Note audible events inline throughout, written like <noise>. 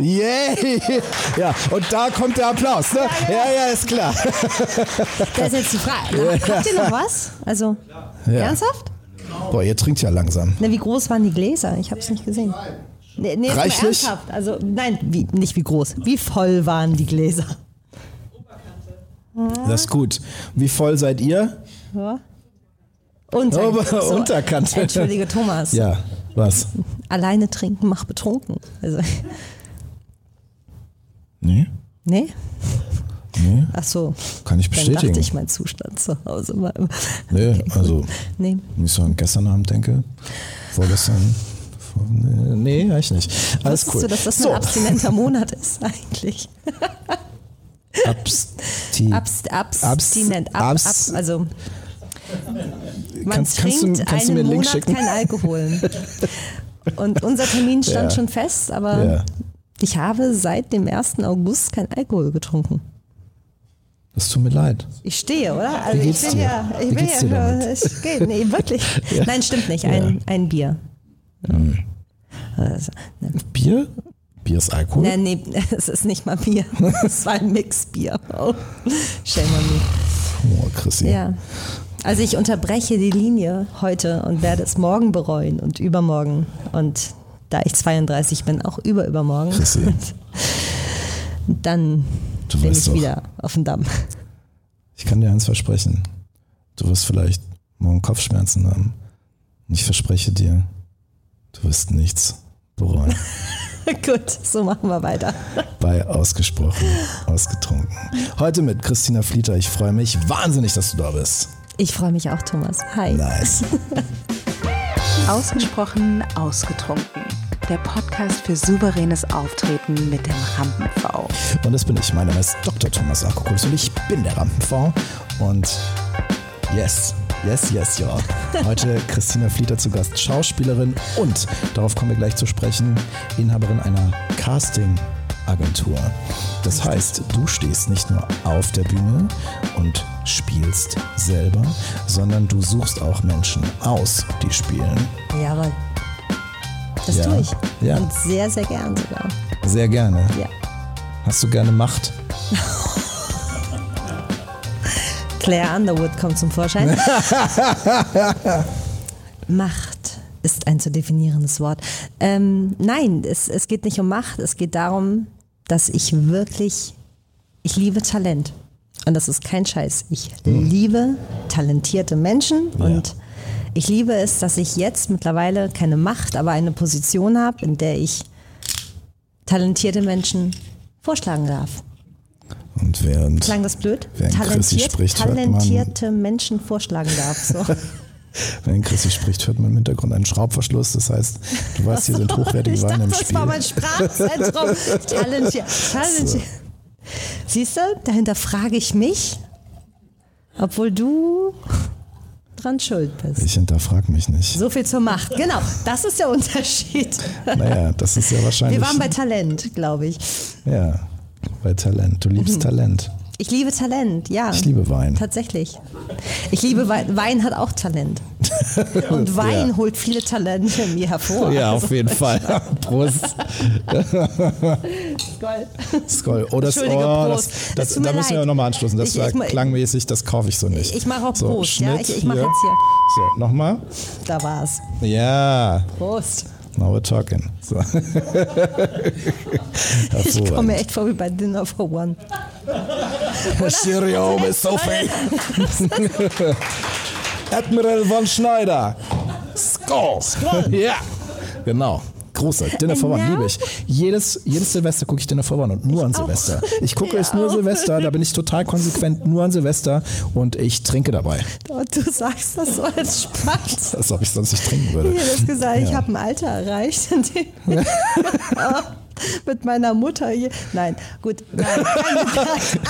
Yay! <laughs> Ja, und da kommt der Applaus, ne? Ja, ja, ist klar. <laughs> Das ist jetzt die Frage. <laughs> Habt ihr noch was? Also, Ja. ernsthaft? Boah, ihr trinkt ja langsam. Na, wie groß waren die Gläser? Ich habe es nicht gesehen. Nee, nee, Reichlich? ernsthaft. Also, nein, wie, nicht wie groß. Wie voll waren die Gläser? Das ist gut. Wie voll seid ihr? Ja. Unter, Ober- Unterkante. Entschuldige, Thomas. Ja, was? Alleine trinken macht betrunken. Also, Nee, nee? nee, Ach so. kann ich Dann bestätigen. dachte ich, mein Zustand zu Hause war. Nee, <laughs> also, Nee. wenn ich so an gestern Abend denke, vorgestern, vor, nee, nee, eigentlich nicht. Alles Wusstest cool. du, dass das so, ein abstinenter Monat ist <laughs> eigentlich? Absti Abst, abstinent. Ab, Abs- ab, also man Kannst- kannst trinkt kannst du mir einen Monat schicken? kein Alkohol. <laughs> Und unser Termin stand Ja. schon fest, aber Ja. Ich habe seit dem 1. August kein Alkohol getrunken. Das tut mir leid. Ich stehe, oder? Also Wie geht's ich bin dir? ja, ich Wie bin geht's ja, dir damit? es geht, nee, wirklich. <laughs> Nein, stimmt nicht. Ein, ein Bier. Hm. Also, ne. Bier? Bier ist Alkohol? Nein, nee, <laughs> es ist nicht mal Bier. <laughs> Es war ein Mixbier. Oh, shame on me. Oh, Chrissy. Ja. Also ich unterbreche die Linie heute und werde es morgen bereuen und übermorgen. Und da ich 32 bin, auch überübermorgen. Chrissy. <laughs> Dann Du bin ich doch. wieder auf dem Damm. Ich kann dir eins versprechen. Du wirst vielleicht morgen Kopfschmerzen haben. Und ich verspreche dir, du wirst nichts bereuen. <laughs> Gut, so machen wir weiter. Bei Ausgesprochen, Ausgetrunken. Heute mit Christina Flieter. Ich freue mich wahnsinnig, dass du da bist. Ich freue mich auch, Thomas. Hi. Nice. <laughs> Ausgesprochen ausgetrunken. Der Podcast für souveränes Auftreten mit dem Rampen-V. Und das bin ich. Mein Name ist Dr. Thomas Akokulis und ich bin der Rampenv. Und yes, yes, yes, ja. <laughs> Heute Christina Flieter zu Gast, Schauspielerin und, darauf kommen wir gleich zu sprechen, Inhaberin einer Casting-Agentur. Das heißt, du stehst nicht nur auf der Bühne und spielst selber, sondern du suchst auch Menschen aus, die spielen. Jawohl. Das Ja, tue ich. ja. Und sehr, sehr gern sogar. Sehr gerne. Ja. Hast du gerne Macht? Claire Underwood kommt zum Vorschein. <laughs> Macht ist ein zu definierendes Wort. Ähm, nein, es, es geht nicht um Macht. Es geht darum, dass ich wirklich, ich liebe Talent. Und das ist kein Scheiß. Ich liebe talentierte Menschen und ich liebe es, dass ich jetzt mittlerweile keine Macht, aber eine Position habe, in der ich talentierte Menschen vorschlagen darf. Und während Klang das blöd? Talentiert, spricht, talentierte Menschen vorschlagen darf. So. <laughs> Wenn Chrissy spricht, hört man im Hintergrund einen Schraubverschluss. Das heißt, du weißt, hier sind hochwertige ich Weine dachte, im das Spiel. war mein Sprachzentrum. <laughs> Talentiert. Talentiert. Siehst du, dahinter frage ich mich, obwohl du dran schuld bist. Ich hinterfrag mich nicht. So viel zur Macht. Genau, das ist der Unterschied. Naja, das ist ja wahrscheinlich. Wir waren bei Talent, glaube ich. ja, bei Talent. Du liebst Talent. Ich liebe Talent, ja. Ich liebe Wein. Tatsächlich. Ich liebe Wein. Wein hat auch Talent. <laughs> Und Wein Ja. holt viele Talente in mir hervor. Ja, Also, auf jeden Fall. <laughs> Prost. Gold. Skoll. Oh, das, oh, Prost. das, das, mir da müssen wir leid. nochmal anstoßen. Das Ich- war ich klangmäßig, das kaufe ich so nicht. Ich mache auch so, Prost, ja? Schnitt Ich- ich mache jetzt hier. So, nochmal. Da war's. Ja, Prost. now we're talking. So. <laughs> Ich komme mir echt vor wie bei Dinner for One. Cheerio, Miss Sophie. Admiral von Schneider. Skull. Ja, genau. Großer. Dinner for One, Ja. liebe ich. Jedes, jedes Silvester gucke ich Dinner for One und nur an auch. Silvester. Ich gucke Ja es nur. Silvester, da bin ich total konsequent nur an Silvester und ich trinke dabei. Und du sagst das so als Spaß. Als ob ich sonst nicht trinken würde. Ich das gesagt, ich Ja. habe ein Alter erreicht, in dem <laughs> <laughs> <laughs> mit meiner Mutter hier. Nein, gut, nein, <laughs>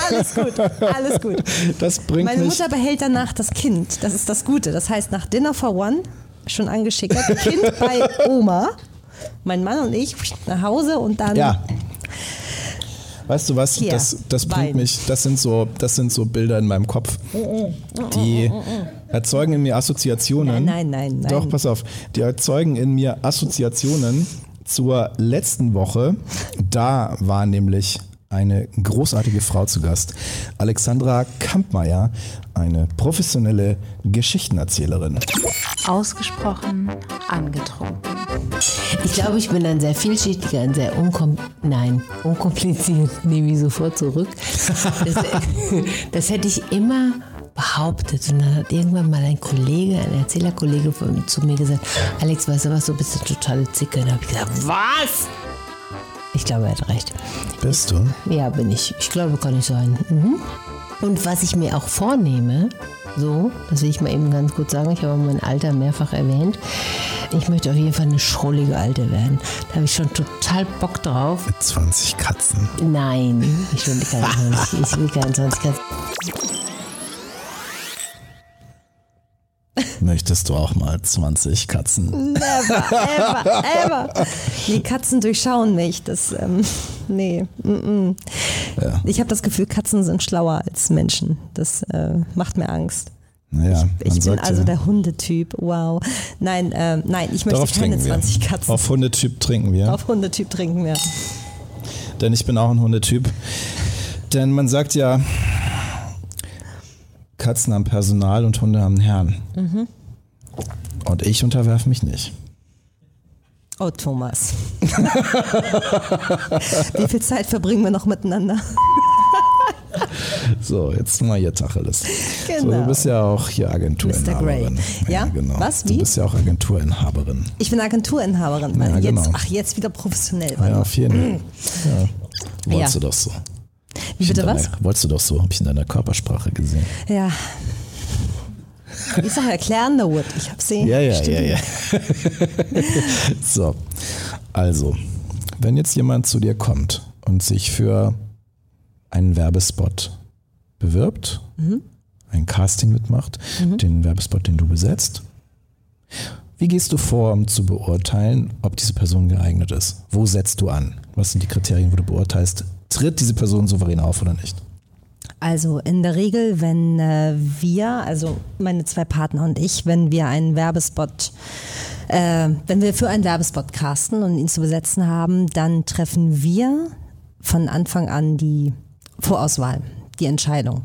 alles gut, alles gut. Das bringt Meine. Mutter behält danach das Kind. Das ist das Gute. Das heißt, nach Dinner for One, schon angeschickert, Kind <laughs> bei Oma, mein Mann und ich nach Hause und dann. Ja. Weißt du was? Hier, das, das bringt Wein. mich, das sind so, das sind so Bilder in meinem Kopf. Die erzeugen in mir Assoziationen. Nein, nein, nein, nein. Doch, pass auf. Die erzeugen in mir Assoziationen, zur letzten Woche. Da war nämlich eine großartige Frau zu Gast. Alexandra Kampmeier, eine professionelle Geschichtenerzählerin. Ausgesprochen angetrunken. Ich glaube, ich bin ein sehr vielschichtiger, ein sehr unkom nein, unkompliziert, <laughs> nehme ich sofort zurück. Das, das hätte ich immer behauptet. Und dann hat irgendwann mal ein Kollege, ein Erzählerkollege von, zu mir gesagt, Alex, weißt du was, du bist eine totale Zicke. Und da habe ich gesagt, was? Ich glaube, er hat recht. Bist du? Ja, bin ich. Ich glaube, kann ich sein. Mhm. Und was ich mir auch vornehme, so, das will ich mal eben ganz kurz sagen, ich habe mein Alter mehrfach erwähnt. Ich möchte auf jeden Fall eine schrullige Alte werden. Da habe ich schon total Bock drauf. Mit 20 Katzen. Nein, ich will keine 20, ich will keine 20 Katzen. Möchtest du auch mal 20 Katzen? Never, ever, ever. Die Katzen durchschauen mich. Das, ähm, nee. Mm -mm. Ja. Ich habe das Gefühl, Katzen sind schlauer als Menschen. Das äh, macht mir Angst. Naja, man Ich bin also ja, der Hundetyp. Wow. Nein, ähm, nein, ich möchte darauf keine trinken 20 wir. Katzen. Auf Hundetyp trinken wir. Auf Hundetyp trinken wir. Denn ich bin auch ein Hundetyp. Denn man sagt ja, Katzen haben Personal und Hunde haben Herrn. Mhm. Und ich unterwerfe mich nicht. Oh, Thomas. <laughs> Wie viel Zeit verbringen wir noch miteinander? So, jetzt mal hier Tacheles. So, Genau. du bist ja auch hier Agenturinhaberin. Mr. Grey. Ja? genau. Was? Du Wie? bist ja auch Agenturinhaberin. Ich bin Agenturinhaberin. Ja, jetzt, genau. Ach, jetzt wieder professionell. Ja, auf jeden Fall. Ja. Wolltest Ja. du doch so. Wie bitte was? Wolltest du doch so, habe ich in deiner Körpersprache gesehen. Ja. Ich sag erklären, Wood. Ich hab sie. Ja, ja, ja, studiert. ja. <laughs> so, also, wenn jetzt jemand zu dir kommt und sich für einen Werbespot bewirbt, ein Casting mitmacht, den Werbespot, den du besetzt, wie gehst du vor, um zu beurteilen, ob diese Person geeignet ist? Wo setzt du an? Was sind die Kriterien, wo du beurteilst, tritt diese Person souverän auf oder nicht? Also in der Regel, wenn äh, wir, also meine zwei Partner und ich, wenn wir einen Werbespot, äh, wenn wir für einen Werbespot casten und ihn zu besetzen haben, dann treffen wir von Anfang an die Vorauswahl, die Entscheidung,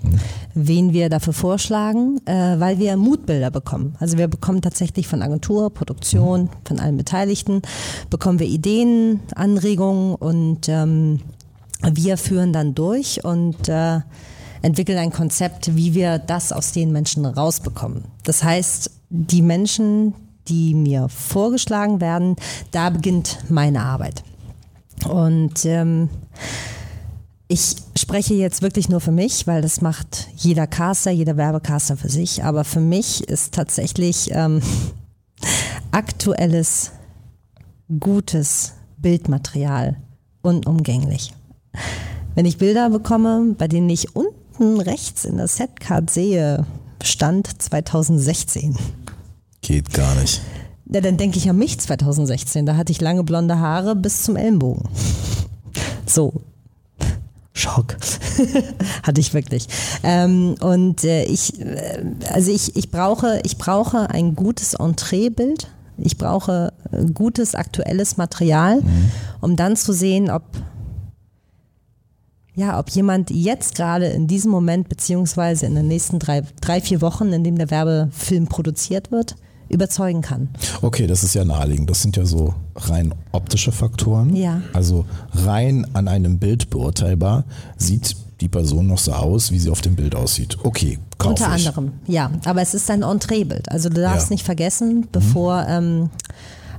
wen wir dafür vorschlagen, äh, weil wir Mutbilder bekommen. Also wir bekommen tatsächlich von Agentur, Produktion, von allen Beteiligten, bekommen wir Ideen, Anregungen und ähm, wir führen dann durch und äh, entwickeln ein Konzept, wie wir das aus den Menschen rausbekommen. Das heißt, die Menschen, die mir vorgeschlagen werden, da beginnt meine Arbeit. Und ähm, ich spreche jetzt wirklich nur für mich, weil das macht jeder Caster, jeder Werbecaster für sich. Aber für mich ist tatsächlich ähm, <laughs> aktuelles, gutes Bildmaterial unumgänglich. Wenn ich Bilder bekomme, bei denen ich unten rechts in der Setcard sehe, Stand 2016, Geht gar nicht. ja, dann denke ich an mich 2016. Da hatte ich lange blonde Haare bis zum Ellenbogen. So. Schock. <laughs> hatte ich wirklich. Ähm, und äh, ich, äh, also ich, ich, brauche, ich brauche ein gutes Entreebild. Ich brauche äh, gutes aktuelles Material, um dann zu sehen, ob ja, ob jemand jetzt gerade in diesem Moment beziehungsweise in den nächsten drei, drei, vier Wochen, in dem der Werbefilm produziert wird, überzeugen kann. Okay, das ist ja naheliegend. Das sind ja so rein optische Faktoren. Ja. Also rein an einem Bild beurteilbar sieht die Person noch so aus, wie sie auf dem Bild aussieht. Okay, kauf Unter ich. anderem, ja. Aber es ist ein Entreebild. Also du darfst Ja. nicht vergessen, bevor, ähm,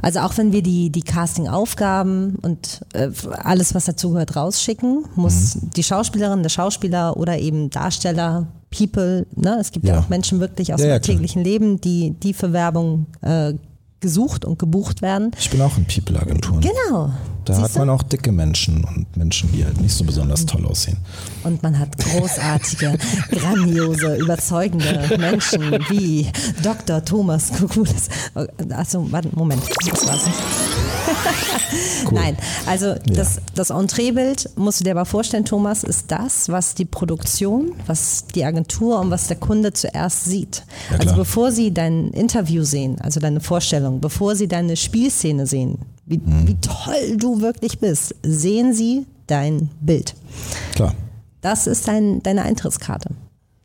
also auch wenn wir die, die Casting-Aufgaben und äh, alles, was dazugehört, rausschicken, muss Mhm. die Schauspielerin, der Schauspieler oder eben Darsteller, People, ne? es gibt ja, Ja. auch Menschen wirklich aus Ja, dem ja, täglichen Leben, die, die für Werbung äh, gesucht und gebucht werden. Ich bin auch in People-Agenturen. Genau. Da hat Siehst du? man auch dicke Menschen und Menschen, die halt nicht so besonders toll aussehen. Und man hat großartige, grandiose, überzeugende Menschen wie Dr. Thomas Kukulis. Achso, warte, Moment, das war's nicht. <laughs> Nein, also das, das Entreebild, musst du dir aber vorstellen, Thomas, ist das, was die Produktion, was die Agentur und was der Kunde zuerst sieht. Ja, also bevor sie dein Interview sehen, also deine Vorstellung, bevor sie deine Spielszene sehen, wie, wie toll du wirklich bist, sehen sie dein Bild. Klar. Das ist dein, deine Eintrittskarte.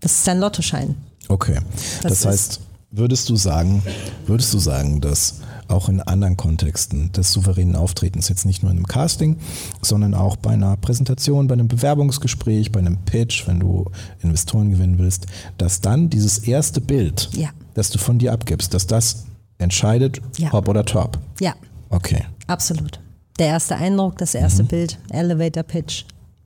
Das ist dein Lottoschein. Okay. Das Das, heißt, würdest du sagen, würdest du sagen, dass auch in anderen Kontexten des souveränen Auftretens, jetzt nicht nur in einem Casting, sondern auch bei einer Präsentation, bei einem Bewerbungsgespräch, bei einem Pitch, wenn du Investoren gewinnen willst, dass dann dieses erste Bild, Ja. das du von dir abgibst, dass das entscheidet, Ja. Hop oder Top. Ja, Okay. absolut. Der erste Eindruck, das erste Mhm. Bild, Elevator Pitch.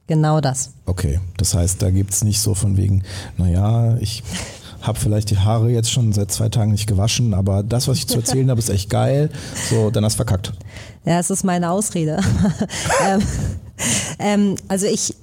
Genau das. Okay, das heißt, da gibt es nicht so von wegen, naja, ich <laughs> habe vielleicht die Haare jetzt schon seit zwei Tagen nicht gewaschen, aber das, was ich zu erzählen habe, ist echt geil. So, dann hast du verkackt. Ja, es ist meine Ausrede. <laughs> ähm, ähm, also ich,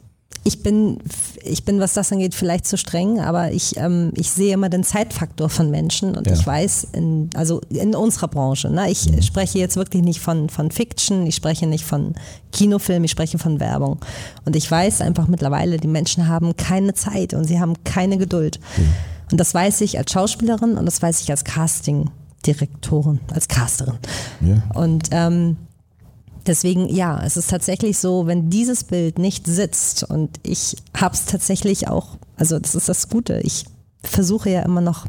ich bin, ich bin, was das angeht, vielleicht zu streng, aber ich, ähm, ich sehe immer den Zeitfaktor von Menschen und Ja. ich weiß, in, also in unserer Branche, ne, ich spreche jetzt wirklich nicht von, von Fiction, ich spreche nicht von Kinofilm, ich spreche von Werbung. Und ich weiß einfach mittlerweile, die Menschen haben keine Zeit und sie haben keine Geduld. Und das weiß ich als Schauspielerin und das weiß ich als Casting-Direktorin, als Casterin. Ja. Und ähm, deswegen, ja, es ist tatsächlich so, wenn dieses Bild nicht sitzt und ich habe es tatsächlich auch, also das ist das Gute, ich versuche ja immer noch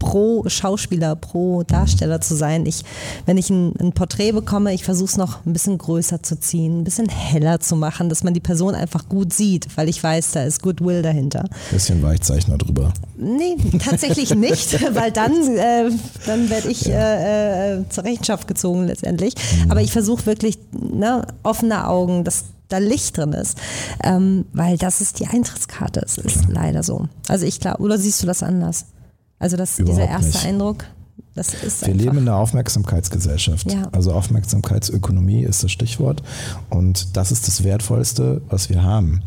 pro Schauspieler, pro Darsteller zu sein. Ich, wenn ich ein, ein Porträt bekomme, ich versuche es noch ein bisschen größer zu ziehen, ein bisschen heller zu machen, dass man die Person einfach gut sieht, weil ich weiß, da ist Goodwill dahinter. Bisschen Weichzeichner drüber. Nee, tatsächlich nicht, <laughs> weil dann, äh, dann werde ich äh, äh, zur Rechenschaft gezogen letztendlich. Aber ich versuche wirklich ne, offene Augen, dass da Licht drin ist, ähm, weil das ist die Eintrittskarte. Es ist leider so. Also ich glaube, oder siehst du das anders? Also das, dieser erste nicht. Eindruck, das ist Wir einfach. leben in einer Aufmerksamkeitsgesellschaft. Ja. Also Aufmerksamkeitsökonomie ist das Stichwort. Und das ist das Wertvollste, was wir haben.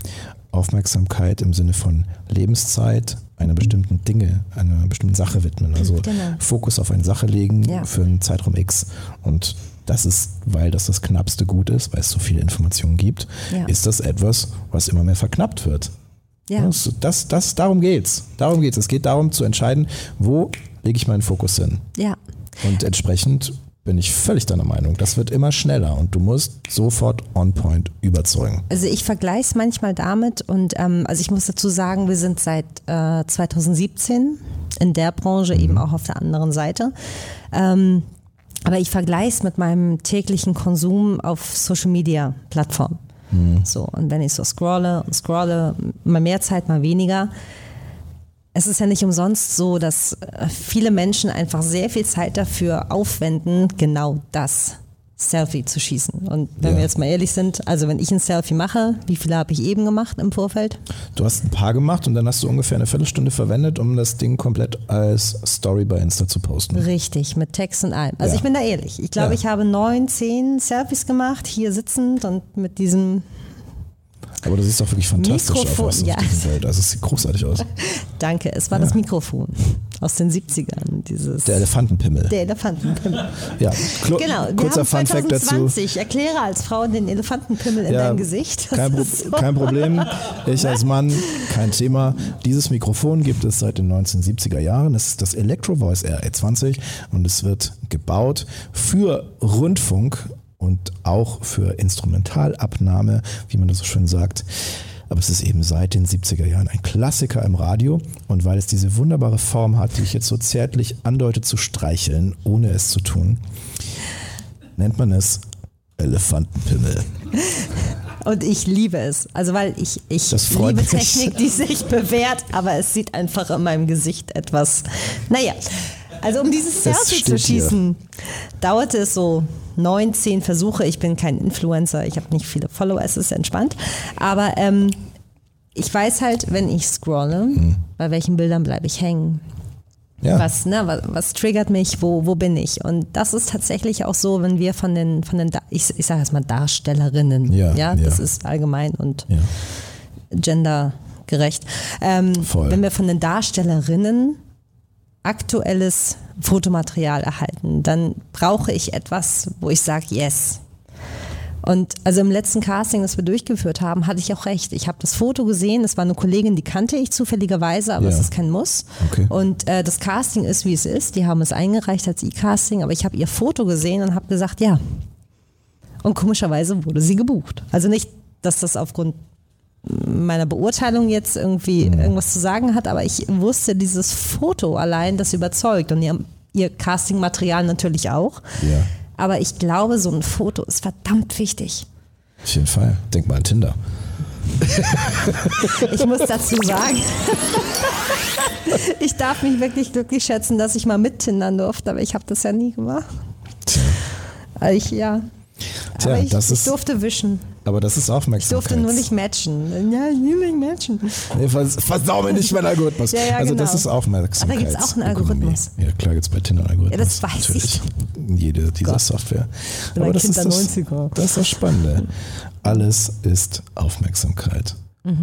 Aufmerksamkeit im Sinne von Lebenszeit, einer bestimmten Dinge, einer bestimmten Sache widmen. Also Genau. Fokus auf eine Sache legen Ja. für einen Zeitraum X. Und das ist, weil das das knappste Gut ist, weil es so viele Informationen gibt, Ja. ist das etwas, was immer mehr verknappt wird. Ja. Das, das, das, darum geht's. Darum geht's. Es geht darum zu entscheiden, wo lege ich meinen Fokus hin. ja. Und entsprechend bin ich völlig deiner Meinung. Das wird immer schneller und du musst sofort on point überzeugen. Also ich vergleiche es manchmal damit und ähm, also ich muss dazu sagen, wir sind seit äh, 2017 in der Branche eben auch auf der anderen Seite. Ähm, aber ich vergleiche es mit meinem täglichen Konsum auf Social Media Plattformen. So, und wenn ich so scrolle und scrolle, mal mehr Zeit, mal weniger. Es ist ja nicht umsonst so, dass äh, viele Menschen einfach sehr viel Zeit dafür aufwenden, genau das Selfie zu schießen. Und wenn Ja. wir jetzt mal ehrlich sind, also wenn ich ein Selfie mache, wie viele habe ich eben gemacht im Vorfeld? Du hast ein paar gemacht und dann hast du ungefähr eine Viertelstunde verwendet, um das Ding komplett als Story bei Insta zu posten. Richtig, mit Text und allem. Also Ja. ich bin da ehrlich. Ich glaube, Ja. ich habe neun, zehn Selfies gemacht, hier sitzend und mit diesem, Aber du siehst auch wirklich fantastisch Mikrofon, aus ja. auf diesem Bild. Also es sieht großartig aus. <laughs> danke, es war das Mikrofon aus den 70ern, dieses, Der Elefantenpimmel. der Elefantenpimmel. Ja, Klo- Genau, wir kurzer haben Funfact dazu. 2020. Erkläre als Frau den Elefantenpimmel in Ja, deinem Gesicht. Kein, Pro so. kein Problem. Ich als Mann, kein Thema. Dieses Mikrofon gibt es seit den 1970er Jahren. Es ist das Electro Voice RE20 und es wird gebaut für Rundfunk und auch für Instrumentalabnahme, wie man das so schön sagt. Aber es ist eben seit den 70er Jahren ein Klassiker im Radio. Und weil es diese wunderbare Form hat, die ich jetzt so zärtlich andeute zu streicheln, ohne es zu tun, nennt man es Elefantenpimmel. Und ich liebe es. Also weil ich, ich liebe mich. Technik, die sich bewährt, aber es sieht einfach in meinem Gesicht etwas. Naja, also um dieses Es Selfie zu steht hier. schießen, dauerte es so neun, zehn Versuche. Ich bin kein Influencer, ich habe nicht viele Follower, es ist entspannt. Aber ähm, ich weiß halt, wenn ich scrolle, bei welchen Bildern bleibe ich hängen. Ja. Was, ne, was, was triggert mich, wo, wo bin ich? Und das ist tatsächlich auch so, wenn wir von den, von den ich, ich sage jetzt mal Darstellerinnen, Ja, ja, das ja. ist allgemein und gendergerecht. Ähm. Wenn wir von den Darstellerinnen aktuelles Fotomaterial erhalten, dann brauche ich etwas, wo ich sage, yes. Und also im letzten Casting, das wir durchgeführt haben, hatte ich auch recht. Ich habe das Foto gesehen, es war eine Kollegin, die kannte ich zufälligerweise, aber Ja. es ist kein Muss. Okay. Und äh, das Casting ist, wie es ist. Die haben es eingereicht als E-Casting, aber ich habe ihr Foto gesehen und habe gesagt, ja. Und komischerweise wurde sie gebucht. Also nicht, dass das aufgrund meiner Beurteilung jetzt irgendwie Mhm. irgendwas zu sagen hat, aber ich wusste, dieses Foto allein, das überzeugt und ihr, ihr Castingmaterial natürlich auch. Ja, Aber ich glaube, so ein Foto ist verdammt wichtig. auf jeden Fall. Denk mal an Tinder. <laughs> Ich muss dazu sagen, <laughs> ich darf mich wirklich glücklich schätzen, dass ich mal mittindern durfte, aber ich habe das ja nie gemacht. Tja. Ich, ja. Tja, aber ich, ich durfte wischen. Aber das ist Ich Aufmerksamkeit. durfte nur nicht matchen. Ja, ich nicht matchen. Nee, vers versau mir nicht meinen Algorithmus. <laughs> Ja, ja, also das genau. ist Aufmerksamkeit. Aber da gibt's auch einen Algorithmus? Ja, klar gibt es bei Tinder einen Algorithmus. Ja, das weiß Natürlich. Jede dieser Software. bin Aber das Kind ist das, 90er. das ist das Spannende. Alles ist Aufmerksamkeit.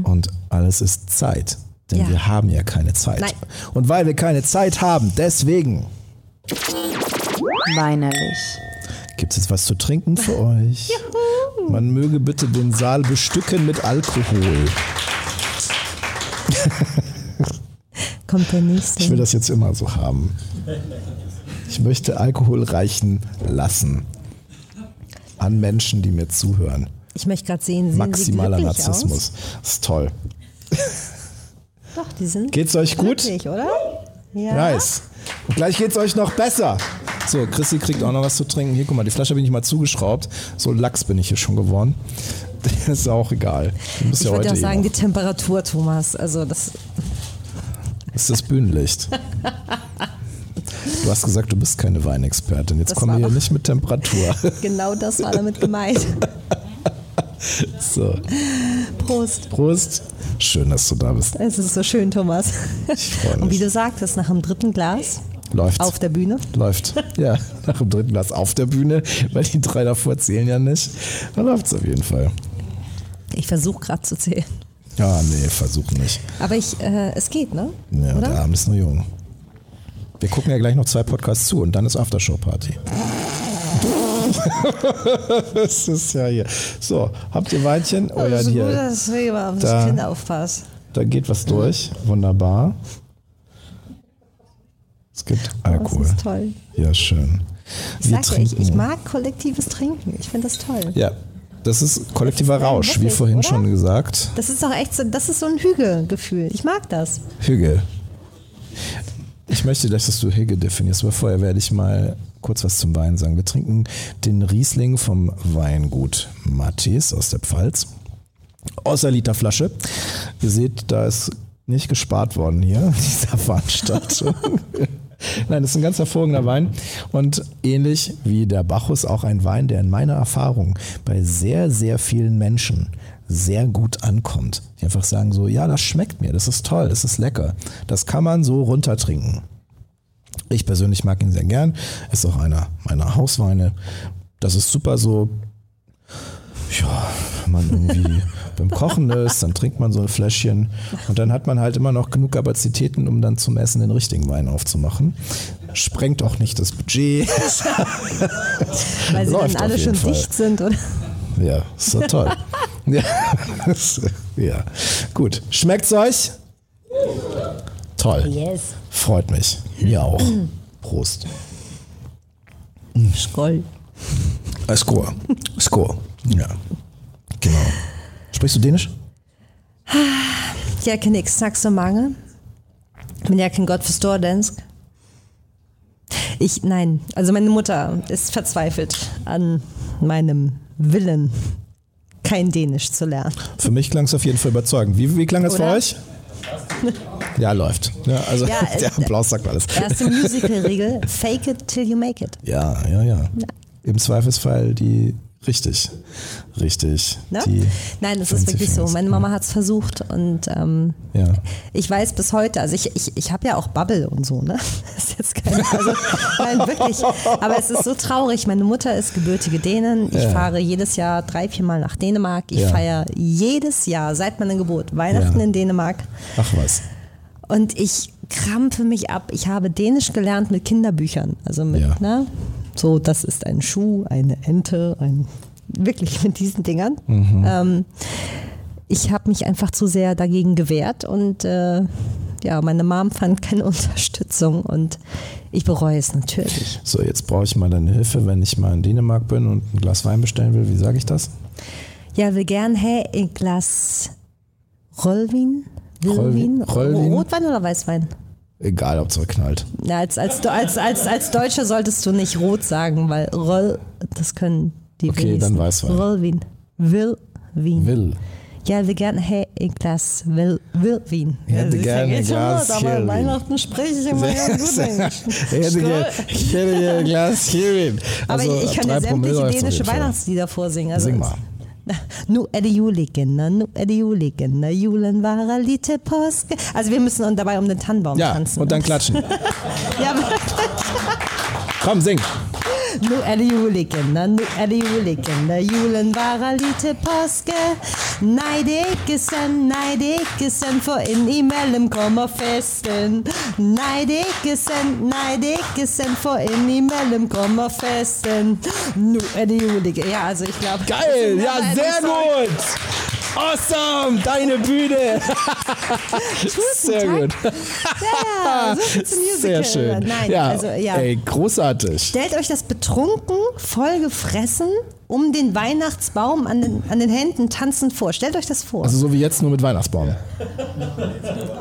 Und alles ist Zeit. Denn Mhm. Ja. wir haben ja keine Zeit. Nein. Und weil wir keine Zeit haben, deswegen Weinerlich. gibt es jetzt was zu trinken für euch. Man möge bitte den Saal bestücken mit Alkohol. Kommt der nächste. Ich will das jetzt immer so haben. Ich möchte Alkohol reichen lassen. An Menschen, die mir zuhören. Ich möchte gerade sehen, sehen Maximaler Sie Narzissmus. Das ist toll. Aus? Doch, die sind Geht's euch gut? oder? Ja. Nice. Und gleich geht's euch noch besser. So, Chrissy kriegt auch noch was zu trinken. Hier, guck mal, die Flasche bin ich mal zugeschraubt. So Lachs bin ich hier schon geworden. <laughs> Das ist auch egal. Ich ja würde auch sagen, eh die. Temperatur, Thomas. Also das, Das ist das Bühnenlicht. Du hast gesagt, du bist keine Weinexpertin. Jetzt Das kommen wir hier nicht mit Temperatur. <laughs> genau das war damit gemeint. So, Prost. Prost. Schön, dass du da bist. Es ist so schön, Thomas. Ich freue Und wie mich. du sagtest, nach dem dritten Glas Läuft. auf der Bühne. Läuft. Ja, nach dem dritten Glas auf der Bühne, weil die drei davor zählen ja nicht. Da läuft's auf jeden Fall. Ich versuche gerade zu zählen. Ja, nee, versuch nicht. Aber ich, äh, es geht, ne? Ja, Oder? der Abend ist nur jung. Wir gucken ja gleich noch zwei Podcasts zu und dann ist Aftershow-Party. <laughs> das ist ja hier. So, habt ihr Weinchen? Oh ja, Also gut, hier. dass ich auf Da. das Kind aufpasse. Da geht was durch. Wunderbar. Es gibt Das Alkohol. ist toll. Ja, schön. Ich sag ja, ich, ich mag kollektives Trinken. Ich finde das toll. Ja, das ist kollektiver Das Rausch, wie wirklich, vorhin oder? schon gesagt. Das ist doch echt so, das ist so ein Hügelgefühl. Ich mag das. Hügel. Ich möchte, dass du Hügel definierst, aber vorher werde ich mal kurz was zum Wein sagen. Wir trinken den Riesling vom Weingut Matthies aus der Pfalz. Aus der Literflasche. Ihr seht, da ist nicht gespart worden hier in <laughs> dieser Veranstaltung. <laughs> Nein, das ist ein ganz hervorragender Wein und ähnlich wie der Bacchus auch ein Wein, der in meiner Erfahrung bei sehr, sehr vielen Menschen sehr gut ankommt. Die einfach sagen so, ja, das schmeckt mir, das ist toll, das ist lecker. Das kann man so runtertrinken. Ich persönlich mag ihn sehr gern, ist auch einer meiner Hausweine. Das ist super so, ja, wenn man irgendwie <laughs> beim Kochen ist, dann trinkt man so ein Fläschchen und dann hat man halt immer noch genug Kapazitäten, um dann zum Essen den richtigen Wein aufzumachen. Sprengt auch nicht das Budget. <laughs> Weil sie Läuft dann alle schon Fall. dicht sind, oder? Ja, ist doch toll. <laughs> ja. ja, gut. Schmeckt's euch? Toll. Yes. Freut mich. Mir auch. Prost. Skoll. Äh, Skor. Skor. Ja. Genau. Sprichst du Dänisch? Jeg kan ikke snakke så mange, men jeg kan godt forstå dansk. Ich, nein, also meine Mutter ist verzweifelt an meinem Willen, kein Dänisch zu lernen. Für mich klang es auf jeden Fall überzeugend. Wie, wie klang es für Oder? euch? Ja, läuft. Ja, also Ja, <laughs> äh, der Applaus sagt alles. Erste Musical-Regel, fake it till you make it. Ja, ja, ja. Im Zweifelsfall die richtig, richtig. Ne? Nein, das ist wirklich so. Meine Mama hat es versucht und ähm, Ja. ich weiß bis heute, also ich, ich, ich habe ja auch Bubble und so, ne? <laughs> Das ist jetzt kein, also, nein, wirklich. Aber es ist so traurig. Meine Mutter ist gebürtige Dänen. Ich Ja. fahre jedes Jahr drei, vier Mal nach Dänemark. Ich Ja. feiere jedes Jahr seit meiner Geburt Weihnachten in Dänemark. Ach was. Und ich krampfe mich ab. Ich habe Dänisch gelernt mit Kinderbüchern. Also mit, Ja. ne? So, das ist ein Schuh, eine Ente, ein wirklich mit diesen Dingern. Mhm. Ähm, ich habe mich einfach zu sehr dagegen gewehrt und äh, ja, meine Mom fand keine <laughs> Unterstützung und ich bereue es natürlich. So, jetzt brauche ich mal deine Hilfe, wenn ich mal in Dänemark bin und ein Glas Wein bestellen will. Wie sage ich das? Ja, wir gern hey, ein Glas? Rollwin? Rollwin? Rotwein oder Weißwein? Egal, ob es knallt. Ja, als, als, als, als, als Deutsche solltest du nicht rot sagen, weil Roll, das können die Okay, wenigsten. dann Weißwein. Rollwin. Willwin. Will. Ja, wir gerne hey, ein Glas Will, Willwin. Ich hätte Ja, gerne ein das ja Glas gut, Aber. Weihnachten spreche ich immer <laughs> ganz gut Englisch. Ich hätte gerne ich ein Glas. Aber Also, ich kann dir sämtliche dänische. Weihnachtslieder vorsingen. Also Sing mal. Nu er det julekinder, nu er det julekinder, julen varer lite påske. Also wir müssen dabei um den Tannenbaum Ja, tanzen. und dann klatschen. <laughs> ja, Komm, sing. Nu er det julekinder, nu er det julekinder, julen varer lite påske. Nej, det er ikke sandt, nej, det er ikke sandt, for ind imellem kommer festen. Nej, det er ikke sandt, nej, det er ikke sandt, for ind imellem kommer festen. Nu er det julekinder. Ja, also ich glaube... Geil, ja, sehr gut. Awesome, deine Bühne. <laughs> Sehr gut. Ja, so <laughs> viel zum Sehr schön. Nein, ja, also ja. Ey, großartig. Stellt euch das betrunken, vollgefressen, um den Weihnachtsbaum an den, an den Händen tanzend vor. Stellt euch das vor. Also so wie jetzt nur mit Weihnachtsbaum.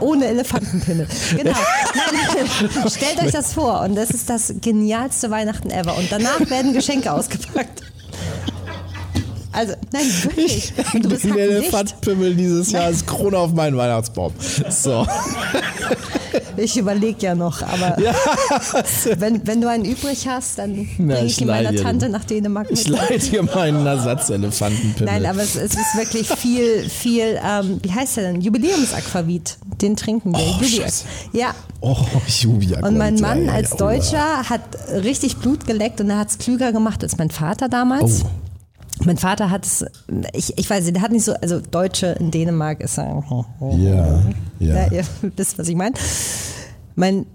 Ohne Elefantenpinne. Genau. Nein. <laughs> Stellt euch das vor. Und das ist das genialste Weihnachten ever. Und danach werden Geschenke ausgepackt. Also, nein, wirklich. Du bist Den. Elefantpimmel dieses Jahr als Krone auf meinen Weihnachtsbaum. So. <laughs> Ich überlege ja noch, aber wenn, wenn du einen übrig hast, dann bringe ich ich ihn meiner Tante nach Dänemark Ich mit. leite dir meinen Ersatzelefantenpimmel. Nein, aber es, es ist wirklich viel, viel, ähm, wie heißt der denn? Jubiläumsaquavit. Den trinken wir. Oh. Ja. Oh, Jubia. Und mein Mann ja, als ja, Deutscher hat richtig Blut geleckt und er hat es klüger gemacht als mein Vater damals. Oh. Mein Vater hat es, ich, ich weiß nicht, der hat nicht so, also Deutsche in Dänemark ist. Ja, ja. Ja, ihr <laughs> wisst, was ich meine. Mein,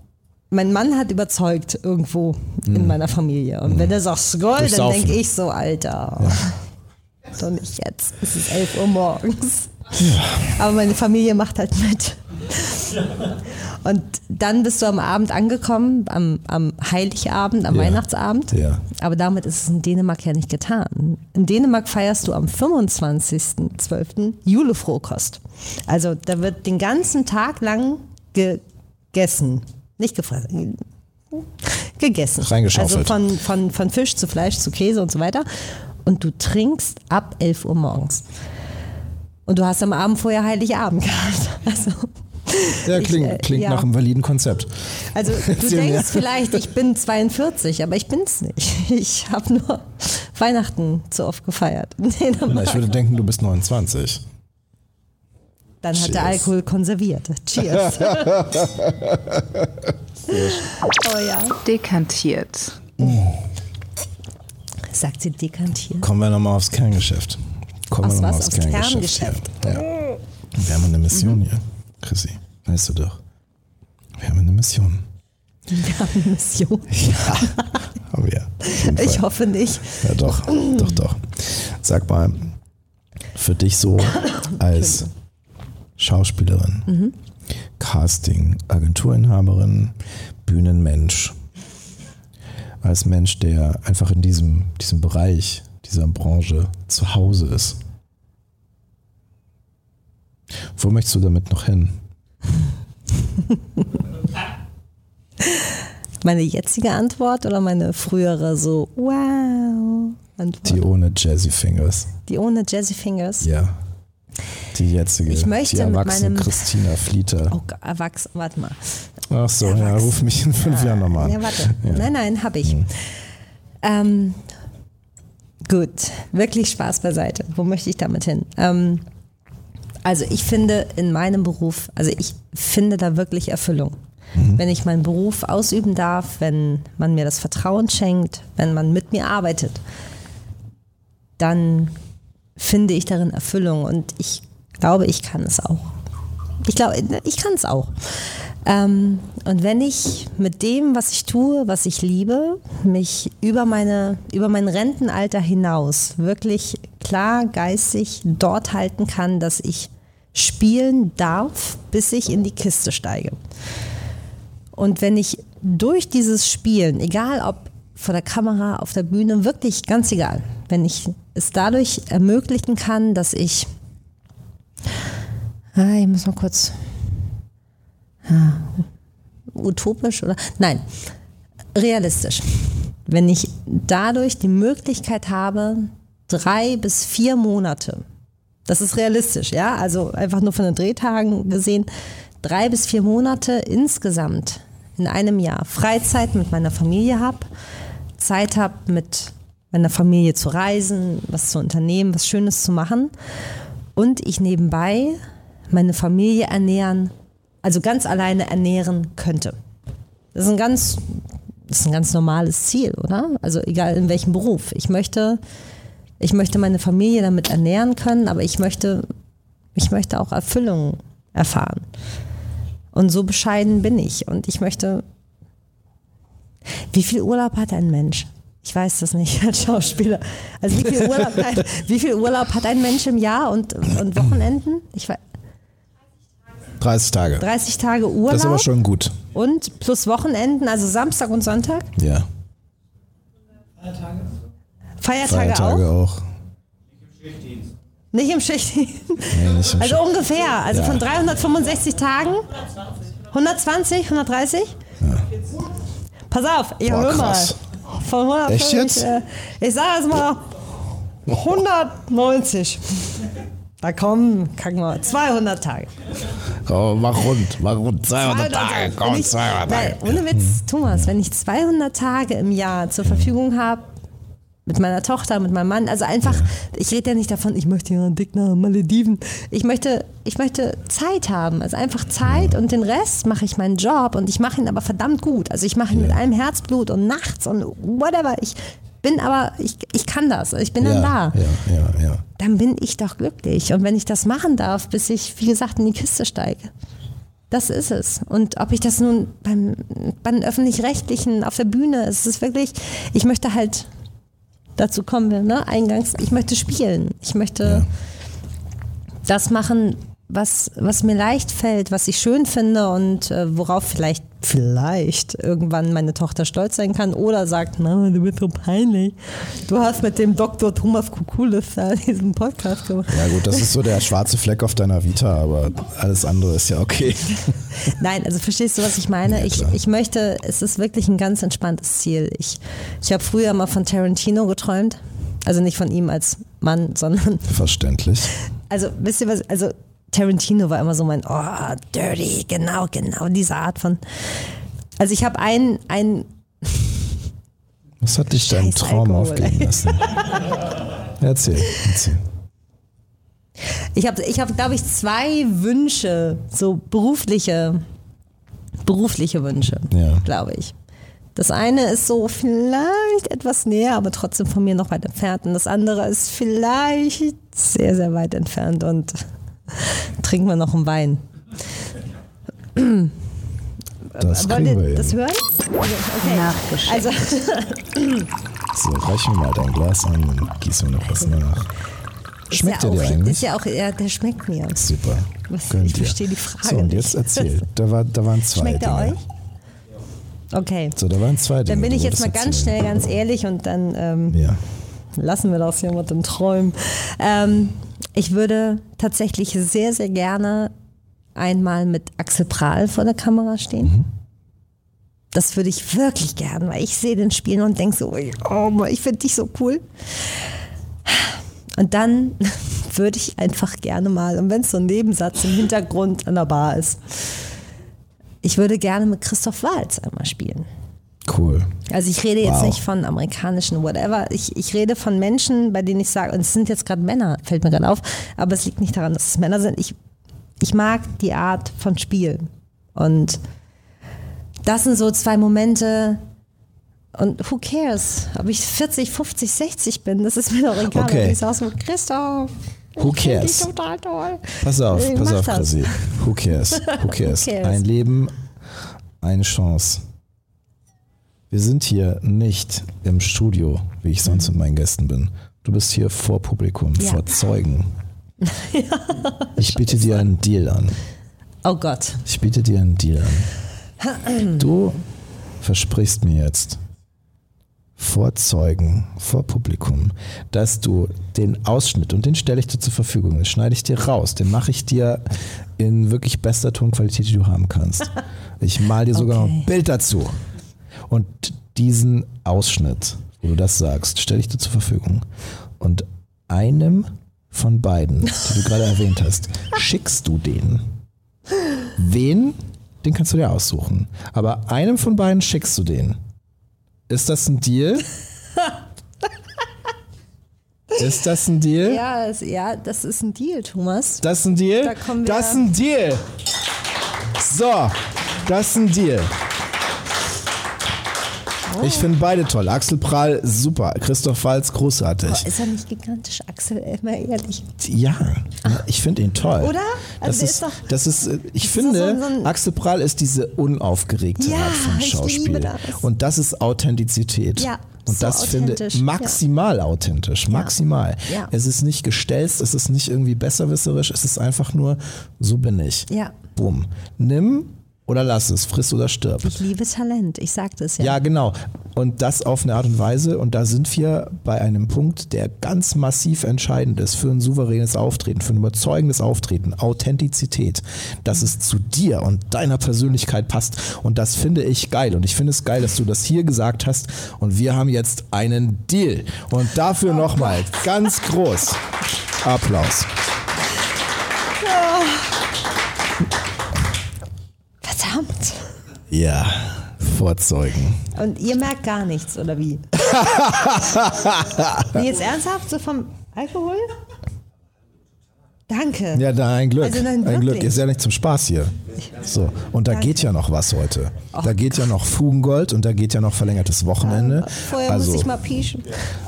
mein Mann hat überzeugt irgendwo in meiner Familie. Und wenn er sagt Skoll, Mhm. Dann denke ich so, Alter. Doch <laughs> nicht jetzt. Es ist 11 Uhr morgens. Aber meine Familie macht halt mit. Und dann bist du am Abend angekommen, am, am Heiligabend, am Ja. Weihnachtsabend. Ja. Aber damit ist es in Dänemark ja nicht getan. In Dänemark feierst du am 25.12. Julefrohkost. Also da wird den ganzen Tag lang gegessen. Nicht gefressen. Gegessen. Reingeschaufelt. Also von, von, von Fisch zu Fleisch zu Käse und so weiter. Und du trinkst ab 11 Uhr morgens. Und du hast am Abend vorher Heiligabend <laughs> gehabt. Also, Ja, Ich, klingt, äh, klingt ja. nach einem validen Konzept. also du <laughs> denkst vielleicht, ich bin 42, aber ich bin's nicht. <laughs> Ich habe nur Weihnachten zu oft gefeiert. <laughs> Na, Dänemark. ich würde denken, du bist 29. Dann hat der Cheers. Alkohol konserviert. Cheers. oh ja. Dekantiert. Sagt sie dekantiert. Kommen wir nochmal aufs Kerngeschäft. Kommen Aufs wir nochmal aufs Aufs Kerngeschäft. hier. Ja. Wir haben eine Mission hier, Chrissy. Weißt du doch. Wir haben eine Mission. Wir haben eine Mission. <laughs> Ja, haben wir. Ich hoffe nicht. Ja, doch, doch, doch. Sag mal, für dich so als Schauspielerin, Mhm. Casting, Agenturinhaberin, Bühnenmensch, als Mensch, der einfach in diesem, diesem Bereich, dieser Branche zu Hause ist. Wo möchtest du damit noch hin? Meine jetzige Antwort oder meine frühere so wow Antwort? Die ohne Jazzy Fingers. Die ohne Jazzy Fingers. Ja. Die jetzige, Ich möchte die mit erwachsene meinem- Christina Flieter. Oh, erwachsen, warte mal. Ach so, ja, ruf mich in fünf Jahren nochmal an. Ja, warte. Nein, nein, habe ich. Ähm, gut, wirklich Spaß beiseite. Wo möchte ich damit hin? Ähm, also ich finde in meinem Beruf, also ich finde da wirklich Erfüllung. Wenn ich meinen Beruf ausüben darf, wenn man mir das Vertrauen schenkt, wenn man mit mir arbeitet, dann finde ich darin Erfüllung und ich glaube, ich kann es auch. Ich glaube, ich kann es auch. Ähm, und wenn ich mit dem, was ich tue, was ich liebe, mich über, meine, über mein Rentenalter hinaus wirklich klar geistig dort halten kann, dass ich spielen darf, bis ich in die Kiste steige. Und wenn ich durch dieses Spielen, egal ob vor der Kamera, auf der Bühne, wirklich ganz egal, wenn ich es dadurch ermöglichen kann, dass ich, ah, ich muss mal kurz, ja, utopisch oder, nein, realistisch. Wenn ich dadurch die Möglichkeit habe, drei bis vier Monate, das ist realistisch, ja, also einfach nur von den Drehtagen gesehen, drei bis vier Monate insgesamt in einem Jahr Freizeit mit meiner Familie habe, Zeit habe mit meiner Familie zu reisen, was zu unternehmen, was Schönes zu machen und ich nebenbei meine Familie ernähren, also ganz alleine ernähren könnte. Das ist ein ganz, das ist ein ganz normales Ziel, oder? Also egal in welchem Beruf. Ich möchte, ich möchte meine Familie damit ernähren können, aber ich möchte, ich möchte auch Erfüllung erfahren. Und so bescheiden bin ich. Und ich möchte. Wie viel Urlaub hat ein Mensch? Ich weiß das nicht <laughs> als Schauspieler. Also wie viel Urlaub, nein, <laughs> wie viel Urlaub hat ein Mensch im Jahr und, und Wochenenden? Ich weiß, 30 Tage. 30 Tage Urlaub. Das ist aber schon gut. Und plus Wochenenden, also Samstag und Sonntag. Ja. Feiertage, Feiertage auch. auch. Nicht im Schichtdienst. Nee, nicht im Also Sch- ungefähr. Also Ja. von 365 Tagen. 120, 130? Pass auf, ich Boah, hör mal. Von 150, Echt jetzt? äh, Ich sag jetzt mal 190. Da kommen, kacken wir, 200 Tage. Komm, mach rund, mach rund. 200 Tage, komm, ich, 200 weil, Tage. Ohne Witz, Thomas, wenn ich 200 Tage im Jahr zur Verfügung habe, mit meiner Tochter, mit meinem Mann, also einfach, ich rede ja nicht davon, ich möchte ja dick nach Malediven. Ich möchte, ich möchte Zeit haben, also einfach Zeit und den Rest mache ich meinen Job und ich mache ihn aber verdammt gut. Also ich mache ihn mit allem Herzblut und nachts und whatever. Ich bin aber, ich, ich kann das, ich bin dann da Ja, ja, ja, ja. dann bin ich doch glücklich. Und wenn ich das machen darf, bis ich, wie gesagt, in die Kiste steige. Das ist es. Und ob ich das nun beim, bei den öffentlich-rechtlichen auf der Bühne, es ist wirklich, ich möchte halt, dazu kommen wir, ne, eingangs, ich möchte spielen. Ich möchte das machen, was, was mir leicht fällt, was ich schön finde und äh, worauf vielleicht, vielleicht irgendwann meine Tochter stolz sein kann oder sagt, Mama, du bist so peinlich. Du hast mit dem Dr. Thomas Kukulis da diesen Podcast gemacht. Ja gut, das ist so der schwarze Fleck auf deiner Vita, aber alles andere ist ja okay. <laughs> Nein, also verstehst du, was ich meine? Ja, ich, ich möchte, es ist wirklich ein ganz entspanntes Ziel. Ich, ich habe früher mal von Tarantino geträumt. Also nicht von ihm als Mann, sondern, Verständlich. also wisst ihr was, also Tarantino war immer so mein, oh, dirty, genau, genau, diese Art von. Also ich habe einen, einen, Was hat dich Scheiß Traum Alkohol, aufgeben ey. lassen? Erzähl, erzähl. ich habe, ich hab, glaube ich, zwei Wünsche, so berufliche, berufliche Wünsche, Ja. glaube ich. Das eine ist so vielleicht etwas näher, aber trotzdem von mir noch weit entfernt. Und das andere ist vielleicht sehr, sehr weit entfernt. Und <laughs> trinken wir noch einen Wein. Das Wollt kriegen wir ihr das hin. hören? Okay. Also, So, reich mir mal dein Glas an und gieß mir noch was nach. Schmeckt ist ja der dir auch, eigentlich? Ist ja auch, ja, der schmeckt mir. Super. Was- ich dir. verstehe die Frage So, und jetzt erzähl. Da, war, da waren zwei Schmeckt er Dinge. euch? Okay. So, da waren zwei Dinge. Dann bin ich jetzt mal wolltest ganz erzählen. schnell, ganz ehrlich und dann ähm, Ja. lassen wir das hier mit den Träumen. Ähm, ich würde tatsächlich sehr, sehr gerne einmal mit Axel Prahl vor der Kamera stehen. Mhm. Das würde ich wirklich gern, weil ich sehe den spielen und denke so, oh, Mann, ich finde dich so cool. Und dann <laughs> würde ich einfach gerne mal, und wenn es so ein Nebensatz im Hintergrund an der Bar ist, ich würde gerne mit Christoph Waltz einmal spielen. Cool. Also ich rede jetzt Wow. nicht von amerikanischen whatever. Ich, ich rede von Menschen, bei denen ich sage, und es sind jetzt gerade Männer, fällt mir gerade auf, aber es liegt nicht daran, dass es Männer sind. Ich, ich mag die Art von Spiel. Und das sind so zwei Momente. Und who cares, ob ich 40, 50, 60 bin, das ist mir doch egal. Okay. Ich sage so, Christoph, Who ich cares? dich total toll. Pass auf, Ich pass auf. Chrissy. Who cares? <laughs> Who cares? cares? Ein Leben eine Chance. Wir sind hier nicht im Studio, wie ich sonst mit meinen Gästen bin. Du bist hier vor Publikum, Ja. vor Zeugen. <laughs> ich biete dir einen Deal an. Oh Gott. Ich biete dir einen Deal an. <clears throat> Du versprichst mir jetzt vor Zeugen, vor Publikum, dass du den Ausschnitt, und den stelle ich dir zur Verfügung, den schneide ich dir raus, den mache ich dir in wirklich bester Tonqualität, die du haben kannst. Ich mal dir sogar noch ein Okay. Bild dazu. Und diesen Ausschnitt, wo du das sagst, stelle ich dir zur Verfügung. Und einem von beiden, die du gerade erwähnt hast, schickst du den. Wen? Den kannst du dir aussuchen. Aber einem von beiden schickst du den. Ist das ein Deal? <laughs> Ist das ein Deal? Ja, es, ja, das ist ein Deal, Thomas. Das ist ein Deal? Da kommen wir- das ist ein Deal. So, das ist ein Deal. Ich finde beide toll. Axel Prahl, super. Christoph Walz, großartig. Oh, ist er nicht gigantisch, Axel? Ey, Mal ehrlich. Ja, ich finde ihn toll. Oder? das Also der ist, ist doch- das ist, äh, ich ist finde, so ein- Axel Prahl ist diese unaufgeregte Ja, Art von Schauspiel. das. Und das ist Authentizität. Ja, Und so das finde ich ja. maximal authentisch, maximal. Ja. Es ist nicht gestelzt, es ist nicht irgendwie besserwisserisch, es ist einfach nur, so bin ich. Ja. Bumm. Nimm oder lass es, friss oder stirb. Ich liebe Talent, ich sagte es ja. Ja, genau. Und das auf eine Art und Weise. Und da sind wir bei einem Punkt, der ganz massiv entscheidend ist für ein souveränes Auftreten, für ein überzeugendes Auftreten. Authentizität. Dass es zu dir und deiner Persönlichkeit passt. Und das finde ich geil. Und ich finde es geil, dass du das hier gesagt hast. Und wir haben jetzt einen Deal. Und dafür nochmal ganz groß <laughs> Applaus. Verdammt. Ja, vorzeugen. Und ihr merkt gar nichts, oder wie? <laughs> nee, jetzt ernsthaft, so vom Alkohol? Danke. Ja, da ein Glück. Also ein Glück. Ist ja nicht zum Spaß hier. So. Und da Danke. geht ja noch was heute. Da geht ja noch Fugengold und da geht ja noch verlängertes Wochenende. Vorher also, muss ich mal pieschen.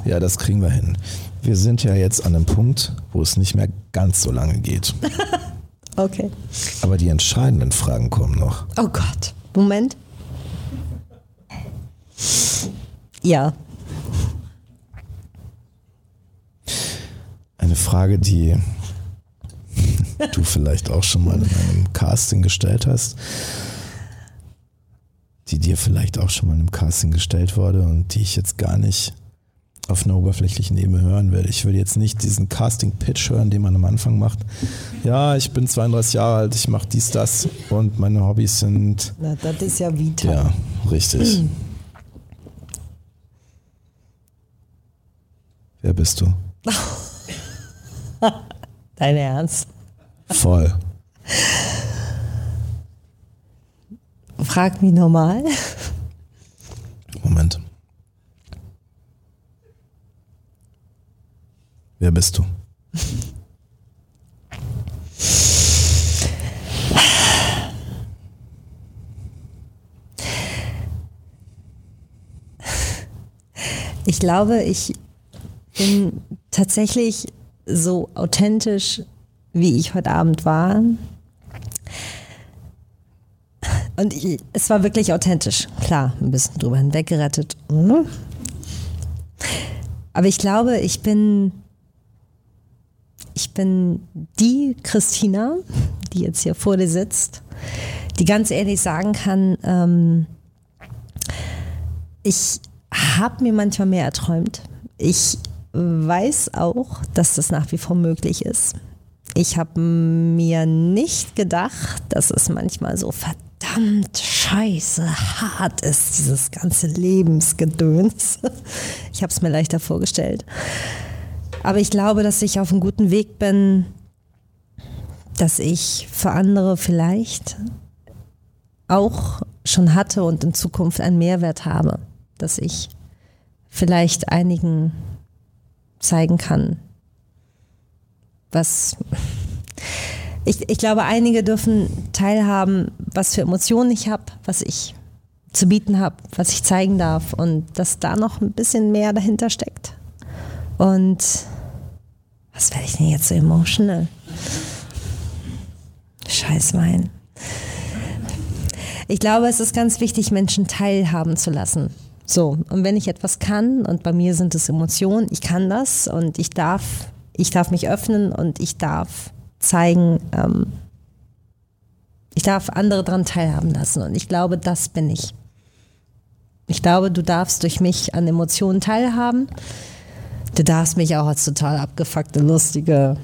ja, das kriegen wir hin. Wir sind ja jetzt an einem Punkt, wo es nicht mehr ganz so lange geht. <laughs> Okay. Aber die entscheidenden Fragen kommen noch. Oh Gott. Moment. Ja. Eine Frage, die du vielleicht auch schon mal in einem Casting gestellt hast, die dir vielleicht auch schon mal in einem Casting gestellt wurde und die ich jetzt gar nicht auf einer oberflächlichen Ebene hören will. Ich will jetzt nicht diesen Casting-Pitch hören, den man am Anfang macht. Ja, ich bin 32 Jahre alt, ich mache dies, das und meine Hobbys sind Na, das ist ja Vita. ja, richtig. Wer bist du? <laughs> Dein Ernst? Voll. Frag mich normal. Moment. Wer bist du? Ich glaube, ich bin tatsächlich so authentisch, wie ich heute Abend war. Und ich, es war wirklich authentisch. Klar, ein bisschen drüber hinweggerettet. Mhm. Aber ich glaube, ich bin, ich bin die Christina, die jetzt hier vor dir sitzt, die ganz ehrlich sagen kann, ähm, ich habe mir manchmal mehr erträumt. Ich weiß auch, dass das nach wie vor möglich ist. Ich habe mir nicht gedacht, dass es manchmal so verdammt scheiße hart ist, dieses ganze Lebensgedöns. Ich habe es mir leichter vorgestellt. Aber ich glaube, dass ich auf einem guten Weg bin, dass ich für andere vielleicht auch schon hatte und in Zukunft einen Mehrwert habe, dass ich vielleicht einigen zeigen kann, was <laughs> ich, ich glaube, einige dürfen teilhaben, was für Emotionen ich habe, was ich zu bieten habe, was ich zeigen darf und dass da noch ein bisschen mehr dahinter steckt. Und was werde ich denn jetzt so emotional? Scheiß mein. Ich glaube, es ist ganz wichtig, Menschen teilhaben zu lassen. So, und wenn ich etwas kann, und bei mir sind es Emotionen, ich kann das und ich darf, ich darf mich öffnen und ich darf zeigen, ähm, ich darf andere daran teilhaben lassen. Und ich glaube, das bin ich. Ich glaube, du darfst durch mich an Emotionen teilhaben. Du darfst mich auch als total abgefuckte, lustige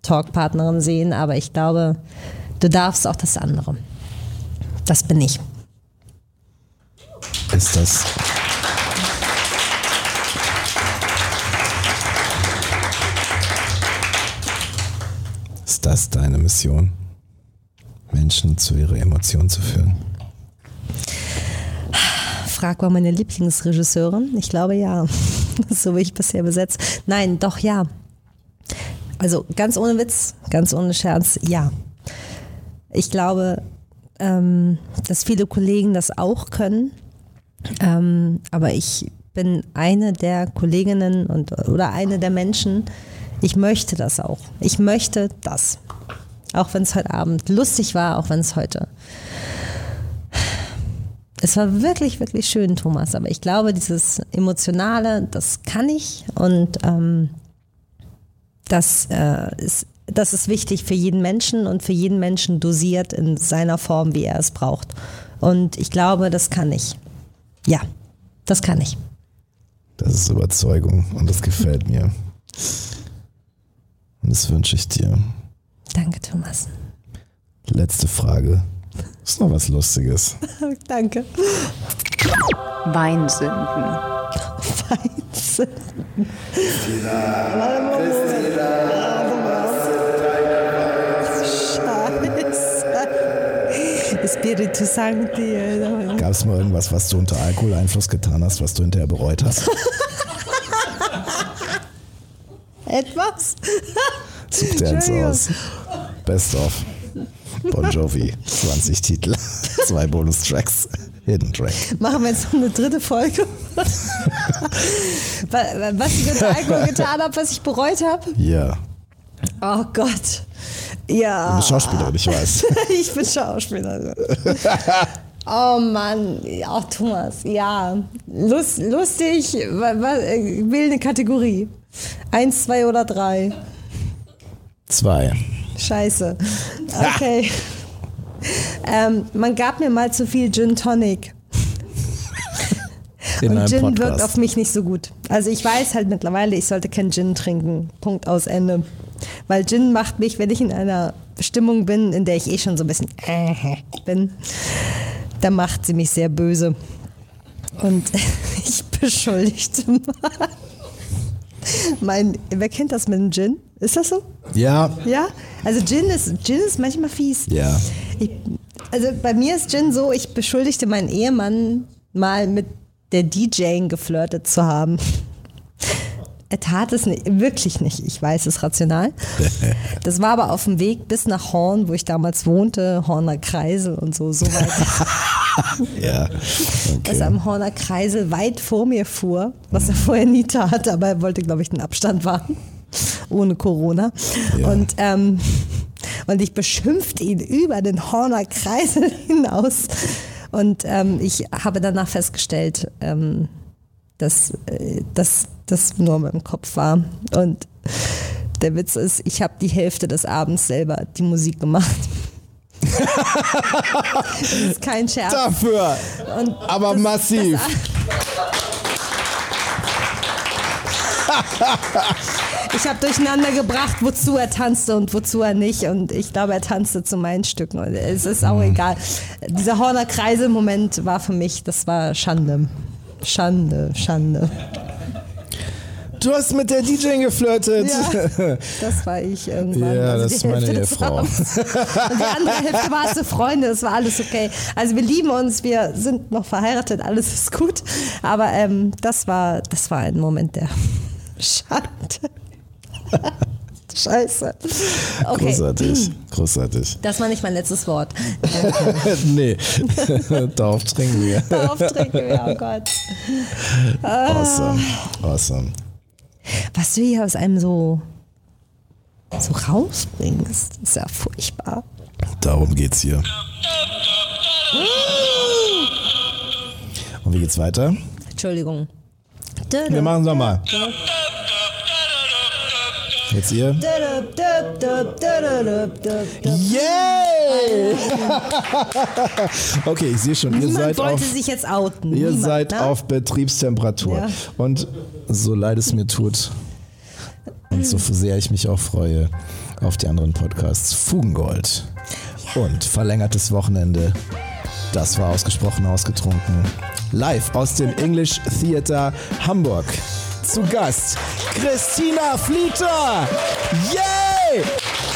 Talkpartnerin sehen, aber ich glaube, du darfst auch das andere. Das bin ich. Ist das. Ist das deine Mission? Menschen zu ihrer Emotion zu führen? Frag mal meine Lieblingsregisseurin. Ich glaube ja. <laughs> so wie ich bisher besetzt. Nein, doch ja. Also ganz ohne Witz, ganz ohne Scherz, ja. Ich glaube, ähm, dass viele Kollegen das auch können. Ähm, aber ich bin eine der Kolleginnen und oder eine der Menschen. Ich möchte das auch. Ich möchte das. Auch wenn es heute Abend lustig war, auch wenn es heute. Es war wirklich, wirklich schön, Thomas. Aber ich glaube, dieses Emotionale, das kann ich. Und ähm, das, äh, ist, das ist wichtig für jeden Menschen und für jeden Menschen dosiert in seiner Form, wie er es braucht. Und ich glaube, das kann ich. Ja, das kann ich. Das ist Überzeugung und das gefällt mir. Und das wünsche ich dir. Danke, Thomas. Letzte Frage. Ist noch was Lustiges. <laughs> Danke. Weinsünden. Weinsünden. Scheiße. Spiritu Sancti. Gab es mal irgendwas, was du unter Alkoholeinfluss getan hast, was du hinterher bereut hast? <laughs> Etwas? Such dir eins aus. Best of. Bon Jovi. 20 Titel. <laughs> Zwei Bonustracks. Hidden Track. Machen wir jetzt noch eine dritte Folge. <laughs> Wa- was ich mit Alkohol getan habe, was ich bereut habe? Ja. Oh Gott. Du Ja. bist Schauspielerin, ich weiß. <laughs> ich bin Schauspielerin. Oh Mann, ja, Thomas, ja. Lust, lustig, äh, wähl eine Kategorie. Eins, zwei oder drei. Zwei. Scheiße. Okay. ähm, man gab mir mal zu viel Gin Tonic. <laughs> In Und Gin wirkt Podcast. auf mich nicht so gut. Also ich weiß halt mittlerweile, ich sollte kein Gin trinken. Punkt aus Ende. Weil Gin macht mich, wenn ich in einer Stimmung bin, in der ich eh schon so ein bisschen äh, bin, da macht sie mich sehr böse. Und <laughs> ich beschuldigte mal. <laughs> Mein, wer kennt das mit dem Gin? Ist das so? Ja. Ja? Also Gin ist, Gin ist manchmal fies. Ja. Ich, also bei mir ist Gin so, ich beschuldigte meinen Ehemann mal mit der DJing geflirtet zu haben. Er tat es nicht, wirklich nicht. Ich weiß es rational. <laughs> Das war aber auf dem Weg bis nach Horn, wo ich damals wohnte, Horner Kreisel und so, so weit, <laughs> Ja. dass Okay. er am Horner Kreisel weit vor mir fuhr, was er vorher nie tat, aber er wollte, glaube ich, den Abstand wahren, ohne Corona. Ja. Und, ähm, und ich beschimpfte ihn über den Horner Kreisel hinaus. Und ähm, ich habe danach festgestellt, ähm, dass äh, dass das nur in meinem Kopf war. Und der Witz ist, ich habe die Hälfte des Abends selber die Musik gemacht. <laughs> das ist kein Scherz. Dafür. Und Aber das- massiv. <laughs> Ich habe durcheinander gebracht, wozu er tanzte und wozu er nicht. Und ich glaube, er tanzte zu meinen Stücken. Und es ist auch egal. Dieser Horner Kreisel-Moment war für mich, das war Schande. Schande, Schande. Du hast mit der DJ geflirtet. Ja, <laughs> das war ich irgendwann. Ja, Also das ist meine Hälfte Ehefrau. Und die andere Hälfte war es Freunde, das war alles okay. Also wir lieben uns, wir sind noch verheiratet, alles ist gut. Aber ähm, das, war, das war ein Moment der <laughs> Schande. Scheiße. Okay. Großartig. Großartig. Das war nicht mein letztes Wort. <laughs> nee. <laughs> Darauf trinken wir. <laughs> Darauf trinken wir, oh Gott. Awesome. Awesome. Was du hier aus einem so, so rausbringst, ist ja furchtbar. Darum geht's hier. Und wie geht's weiter? Entschuldigung. Wir machen es nochmal. Jetzt ihr. Yay! <laughs> okay, ich sehe schon, ihr Niemand seid wollte auf, sich jetzt outen. ihr Niemand, seid ne? auf Betriebstemperatur. Ja. Und so leid es mir tut und so sehr ich mich auch freue auf die anderen Podcasts, Fugengold und verlängertes Wochenende. Das war ausgesprochen ausgetrunken. Live aus dem English Theater Hamburg. Zu Gast Christina Flieter. Yay!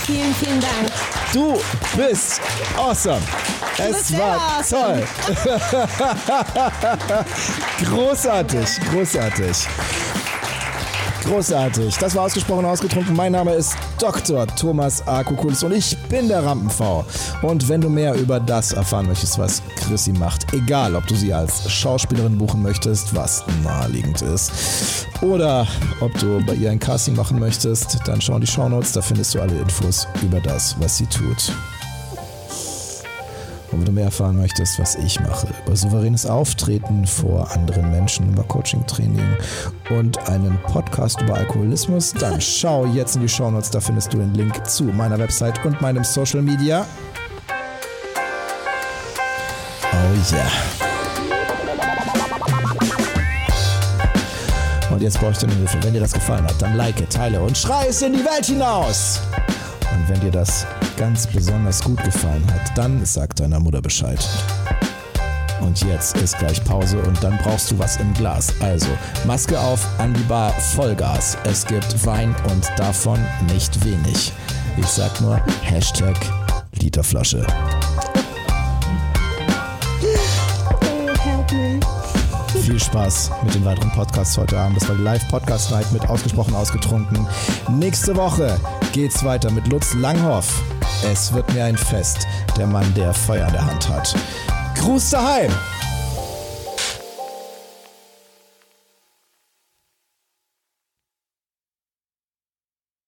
Vielen, vielen Dank. Du bist awesome. Es bist war sehr toll. <laughs> großartig, großartig. Großartig. Das war ausgesprochen ausgetrunken. Mein Name ist Dr. Thomas A. Und ich bin der Rampenv. Und wenn du mehr über das erfahren möchtest, was Chrissy macht, egal ob du sie als Schauspielerin buchen möchtest, was naheliegend ist, oder ob du bei ihr ein Casting machen möchtest, dann schau in die Shownotes, da findest du alle Infos über das, was sie tut. Und wenn du mehr erfahren möchtest, was ich mache, über souveränes Auftreten vor anderen Menschen, über Coaching-Training und einen Podcast über Alkoholismus, dann <laughs> schau jetzt in die Shownotes, da findest du den Link zu meiner Website und meinem Social Media. Oh yeah. Und jetzt brauche ich deine Hilfe. Wenn dir das gefallen hat, dann like, teile und schrei es in die Welt hinaus. Und wenn dir das ganz besonders gut gefallen hat, dann sag deiner Mutter Bescheid. Und jetzt ist gleich Pause und dann brauchst du was im Glas. Also Maske auf, an die Bar, Vollgas. Es gibt Wein und davon nicht wenig. Ich sag nur Hashtag Literflasche. Viel Spaß mit den weiteren Podcasts heute Abend. Das war die Live-Podcast-Night mit Ausgesprochen Ausgetrunken. Nächste Woche geht's weiter mit Lutz Langhoff. Es wird mir ein Fest. Der Mann, der Feuer in der Hand hat. Gruß daheim!